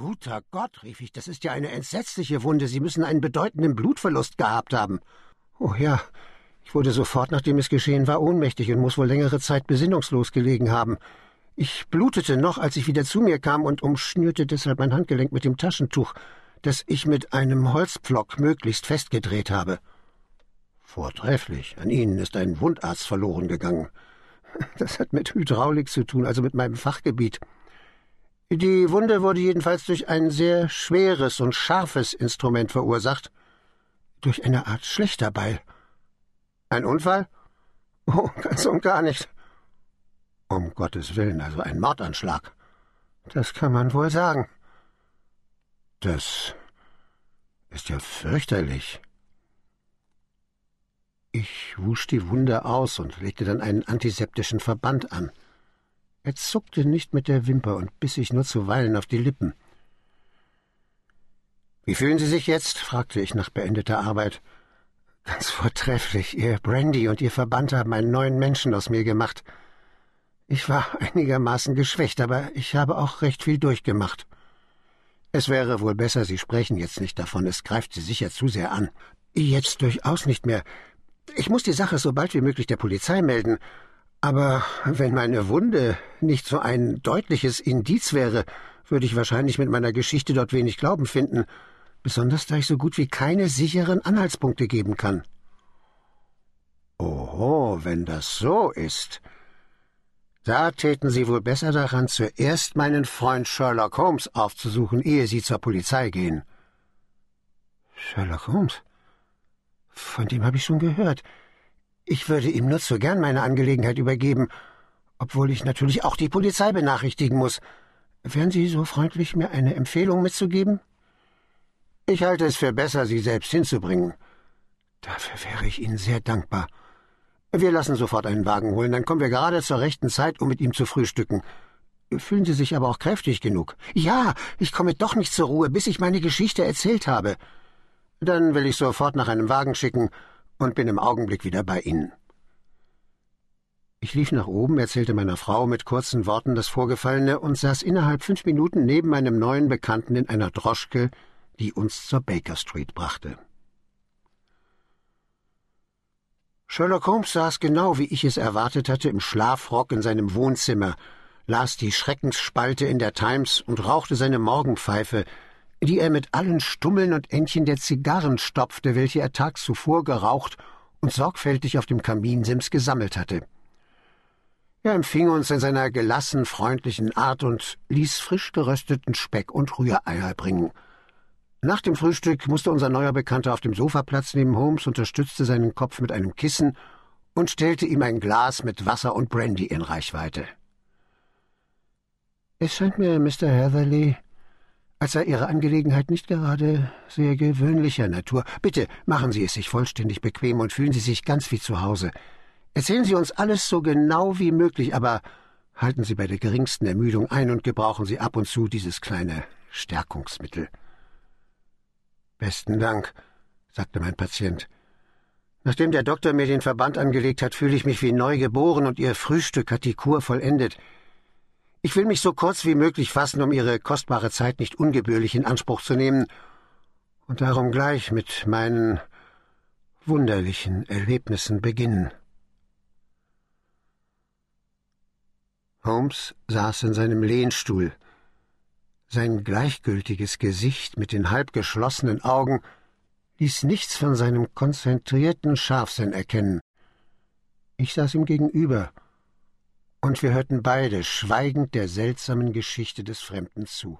Guter Gott, rief ich, das ist ja eine entsetzliche Wunde. Sie müssen einen bedeutenden Blutverlust gehabt haben. Oh ja, ich wurde sofort, nachdem es geschehen war, ohnmächtig und muss wohl längere Zeit besinnungslos gelegen haben. Ich blutete noch, als ich wieder zu mir kam und umschnürte deshalb mein Handgelenk mit dem Taschentuch, das ich mit einem Holzpflock möglichst festgedreht habe. Vortrefflich. An Ihnen ist ein Wundarzt verloren gegangen. Das hat mit Hydraulik zu tun, also mit meinem Fachgebiet. Die Wunde wurde jedenfalls durch ein sehr schweres und scharfes Instrument verursacht. Durch eine Art Schlechterball. Ein Unfall? Oh, ganz und gar nicht. Um Gottes Willen, also ein Mordanschlag. Das kann man wohl sagen. Das ist ja fürchterlich. Ich wusch die Wunde aus und legte dann einen antiseptischen Verband an. Er zuckte nicht mit der Wimper und biss sich nur zuweilen auf die Lippen. Wie fühlen Sie sich jetzt? fragte ich nach beendeter Arbeit. Ganz vortrefflich. Ihr Brandy und Ihr Verband haben einen neuen Menschen aus mir gemacht. Ich war einigermaßen geschwächt, aber ich habe auch recht viel durchgemacht. Es wäre wohl besser, Sie sprechen jetzt nicht davon, es greift Sie sicher zu sehr an. Jetzt durchaus nicht mehr. Ich muss die Sache so bald wie möglich der Polizei melden. Aber wenn meine Wunde nicht so ein deutliches Indiz wäre, würde ich wahrscheinlich mit meiner Geschichte dort wenig Glauben finden, besonders da ich so gut wie keine sicheren Anhaltspunkte geben kann. Oho, wenn das so ist. Da täten Sie wohl besser daran, zuerst meinen Freund Sherlock Holmes aufzusuchen, ehe Sie zur Polizei gehen. Sherlock Holmes? Von dem habe ich schon gehört. Ich würde ihm nur zu gern meine Angelegenheit übergeben, obwohl ich natürlich auch die Polizei benachrichtigen muss. Wären Sie so freundlich, mir eine Empfehlung mitzugeben? Ich halte es für besser, Sie selbst hinzubringen. Dafür wäre ich Ihnen sehr dankbar. Wir lassen sofort einen Wagen holen, dann kommen wir gerade zur rechten Zeit, um mit ihm zu frühstücken. Fühlen Sie sich aber auch kräftig genug? Ja, ich komme doch nicht zur Ruhe, bis ich meine Geschichte erzählt habe. Dann will ich sofort nach einem Wagen schicken und bin im Augenblick wieder bei Ihnen. Ich lief nach oben, erzählte meiner Frau mit kurzen Worten das Vorgefallene und saß innerhalb fünf Minuten neben meinem neuen Bekannten in einer Droschke, die uns zur Baker Street brachte. Sherlock Holmes saß genau, wie ich es erwartet hatte, im Schlafrock in seinem Wohnzimmer, las die Schreckensspalte in der Times und rauchte seine Morgenpfeife, die er mit allen Stummeln und Endchen der Zigarren stopfte, welche er tags zuvor geraucht und sorgfältig auf dem Kaminsims gesammelt hatte. Er empfing uns in seiner gelassen freundlichen Art und ließ frisch gerösteten Speck und Rühreier bringen. Nach dem Frühstück musste unser neuer Bekannter auf dem Sofa Platz neben Holmes, unterstützte seinen Kopf mit einem Kissen und stellte ihm ein Glas mit Wasser und Brandy in Reichweite. Es scheint mir, Mr. Heatherley, als sei Ihre Angelegenheit nicht gerade sehr gewöhnlicher Natur. Bitte machen Sie es sich vollständig bequem und fühlen Sie sich ganz wie zu Hause. Erzählen Sie uns alles so genau wie möglich, aber halten Sie bei der geringsten Ermüdung ein und gebrauchen Sie ab und zu dieses kleine Stärkungsmittel. Besten Dank, sagte mein Patient. Nachdem der Doktor mir den Verband angelegt hat, fühle ich mich wie neu geboren und Ihr Frühstück hat die Kur vollendet. Ich will mich so kurz wie möglich fassen, um Ihre kostbare Zeit nicht ungebührlich in Anspruch zu nehmen, und darum gleich mit meinen wunderlichen Erlebnissen beginnen. Holmes saß in seinem Lehnstuhl. Sein gleichgültiges Gesicht mit den halb geschlossenen Augen ließ nichts von seinem konzentrierten Scharfsinn erkennen. Ich saß ihm gegenüber und wir hörten beide schweigend der seltsamen Geschichte des Fremden zu.